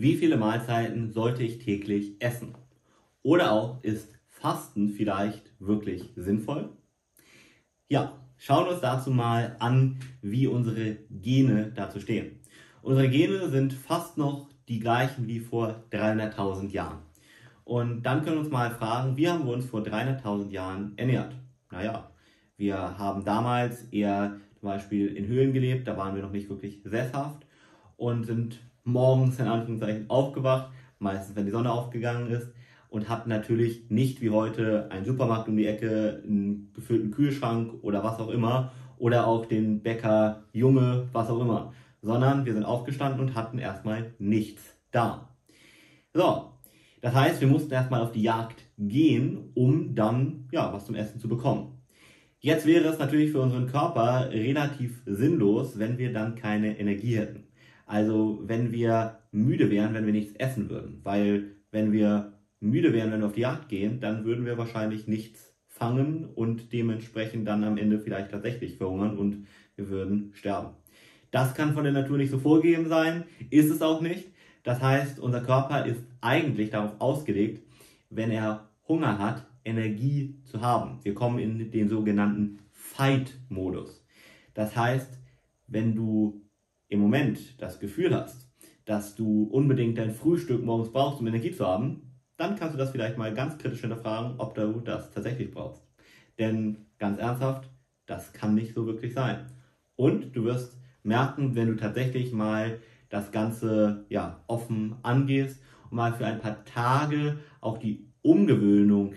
wie viele Mahlzeiten sollte ich täglich essen? Oder auch, ist Fasten vielleicht wirklich sinnvoll? Ja, schauen wir uns dazu mal an, wie unsere Gene dazu stehen. Unsere Gene sind fast noch die gleichen wie vor 300.000 Jahren. Und dann können wir uns mal fragen, wie haben wir uns vor 300.000 Jahren ernährt? Naja, wir haben damals eher zum Beispiel in Höhlen gelebt, da waren wir noch nicht wirklich sesshaft und sind morgens in Anführungszeichen aufgewacht, meistens wenn die Sonne aufgegangen ist und hatten natürlich nicht wie heute einen Supermarkt um die Ecke, einen gefüllten Kühlschrank oder was auch immer oder auch den Bäcker Junge, was auch immer, sondern wir sind aufgestanden und hatten erstmal nichts da. So, das heißt, wir mussten erstmal auf die Jagd gehen, um dann ja, was zum Essen zu bekommen. Jetzt wäre es natürlich für unseren Körper relativ sinnlos, wenn wir dann keine Energie hätten. Also wenn wir müde wären, wenn wir nichts essen würden. Weil wenn wir müde wären, wenn wir auf die Jagd gehen, dann würden wir wahrscheinlich nichts fangen und dementsprechend dann am Ende vielleicht tatsächlich verhungern und wir würden sterben. Das kann von der Natur nicht so vorgegeben sein, ist es auch nicht. Das heißt, unser Körper ist eigentlich darauf ausgelegt, wenn er Hunger hat, Energie zu haben. Wir kommen in den sogenannten Fight-Modus. Das heißt, wenn du im Moment das Gefühl hast, dass du unbedingt dein Frühstück morgens brauchst, um Energie zu haben, dann kannst du das vielleicht mal ganz kritisch hinterfragen, ob du das tatsächlich brauchst. Denn ganz ernsthaft, das kann nicht so wirklich sein. Und du wirst merken, wenn du tatsächlich mal das Ganze ja, offen angehst und mal für ein paar Tage auch die Umgewöhnung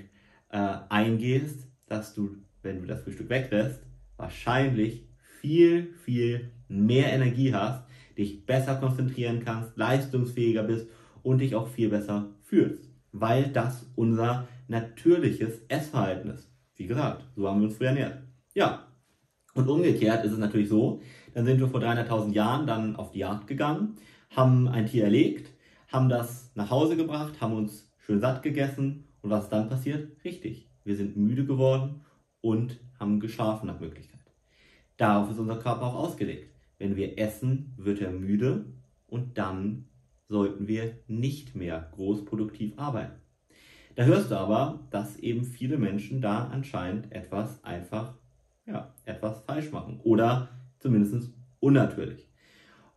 äh, eingehst, dass du, wenn du das Frühstück weglässt, wahrscheinlich viel, viel mehr Energie hast, dich besser konzentrieren kannst, leistungsfähiger bist und dich auch viel besser fühlst, weil das unser natürliches Essverhalten ist. Wie gesagt, so haben wir uns früher ernährt. Ja, und umgekehrt ist es natürlich so, dann sind wir vor 300.000 Jahren dann auf die Jagd gegangen, haben ein Tier erlegt, haben das nach Hause gebracht, haben uns schön satt gegessen und was ist dann passiert? Richtig, wir sind müde geworden und haben geschlafen nach Möglichkeit. Darauf ist unser Körper auch ausgelegt. Wenn wir essen, wird er müde und dann sollten wir nicht mehr großproduktiv arbeiten. Da hörst du aber, dass eben viele Menschen da anscheinend etwas einfach, ja, etwas falsch machen oder zumindest unnatürlich.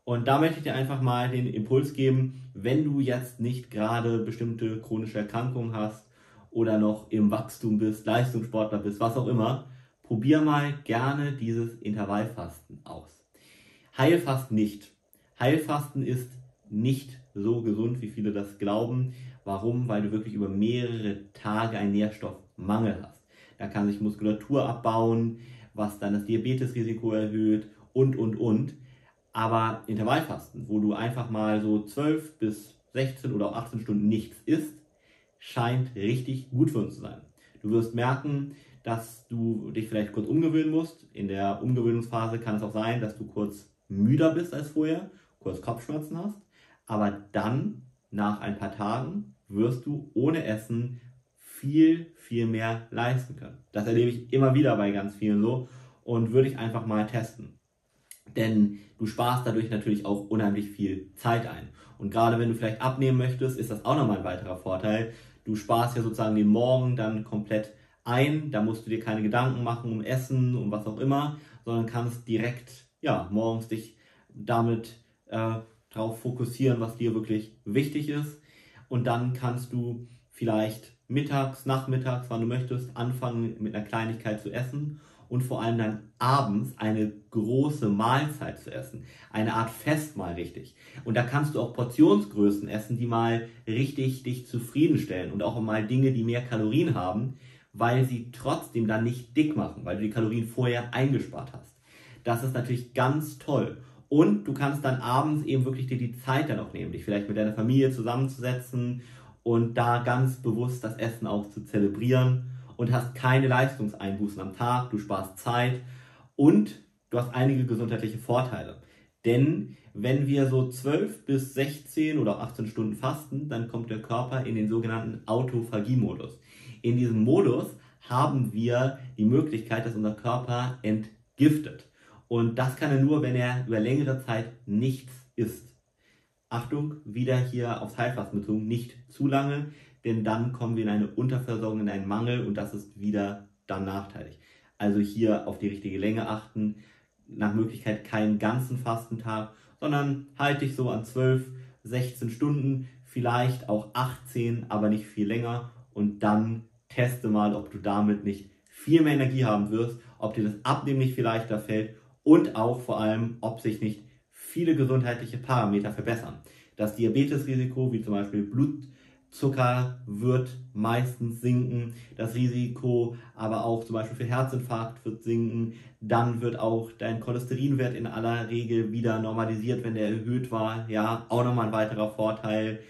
Und da möchte ich dir einfach mal den Impuls geben, wenn du jetzt nicht gerade bestimmte chronische Erkrankungen hast oder noch im Wachstum bist, Leistungssportler bist, was auch immer, probier mal gerne dieses Intervallfasten aus. Heilfasten nicht. Heilfasten ist nicht so gesund, wie viele das glauben. Warum? Weil du wirklich über mehrere Tage einen Nährstoffmangel hast. Da kann sich Muskulatur abbauen, was dann das Diabetesrisiko erhöht und, und, und. Aber Intervallfasten, wo du einfach mal so 12 bis 16 oder auch 18 Stunden nichts isst, scheint richtig gut für uns zu sein. Du wirst merken, dass du dich vielleicht kurz umgewöhnen musst. In der Umgewöhnungsphase kann es auch sein, dass du kurz müder bist als vorher, kurz Kopfschmerzen hast. Aber dann, nach ein paar Tagen, wirst du ohne Essen viel, viel mehr leisten können. Das erlebe ich immer wieder bei ganz vielen so und würde ich einfach mal testen. Denn du sparst dadurch natürlich auch unheimlich viel Zeit ein. Und gerade wenn du vielleicht abnehmen möchtest, ist das auch nochmal ein weiterer Vorteil. Du sparst ja sozusagen den Morgen dann komplett ein. Da musst du dir keine Gedanken machen um Essen, um was auch immer, sondern kannst direkt ja, morgens dich damit äh, darauf fokussieren, was dir wirklich wichtig ist. Und dann kannst du vielleicht mittags, nachmittags, wann du möchtest, anfangen mit einer Kleinigkeit zu essen und vor allem dann abends eine große Mahlzeit zu essen. Eine Art Festmahl richtig. Und da kannst du auch Portionsgrößen essen, die mal richtig dich zufriedenstellen und auch mal Dinge, die mehr Kalorien haben, weil sie trotzdem dann nicht dick machen, weil du die Kalorien vorher eingespart hast. Das ist natürlich ganz toll. Und du kannst dann abends eben wirklich dir die Zeit dann auch nehmen, dich vielleicht mit deiner Familie zusammenzusetzen und da ganz bewusst das Essen auch zu zelebrieren und hast keine Leistungseinbußen am Tag, du sparst Zeit und du hast einige gesundheitliche Vorteile. Denn wenn wir so 12 bis 16 oder 18 Stunden fasten, dann kommt der Körper in den sogenannten Autophagie-Modus. In diesem Modus haben wir die Möglichkeit, dass unser Körper entgiftet. Und das kann er nur, wenn er über längere Zeit nichts isst. Achtung, wieder hier aufs Heilfasten bezogen, nicht zu lange, denn dann kommen wir in eine Unterversorgung, in einen Mangel und das ist wieder dann nachteilig. Also hier auf die richtige Länge achten, nach Möglichkeit keinen ganzen Fastentag, sondern halte dich so an 12, 16 Stunden, vielleicht auch 18, aber nicht viel länger und dann teste mal, ob du damit nicht viel mehr Energie haben wirst, ob dir das Abnehmen nicht viel leichter fällt und auch vor allem, ob sich nicht viele gesundheitliche Parameter verbessern. Das Diabetesrisiko, wie zum Beispiel Blutzucker, wird meistens sinken. Das Risiko aber auch zum Beispiel für Herzinfarkt wird sinken. Dann wird auch dein Cholesterinwert in aller Regel wieder normalisiert, wenn der erhöht war. Ja, auch nochmal ein weiterer Vorteil.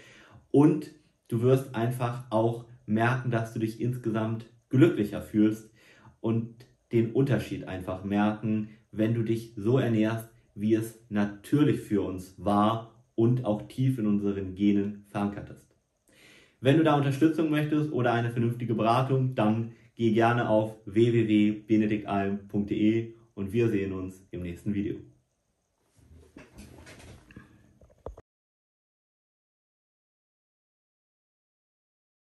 Und du wirst einfach auch merken, dass du dich insgesamt glücklicher fühlst und den Unterschied einfach merken, wenn du dich so ernährst, wie es natürlich für uns war und auch tief in unseren Genen verankert ist. Wenn du da Unterstützung möchtest oder eine vernünftige Beratung, dann geh gerne auf www.benediktalm.de und wir sehen uns im nächsten Video.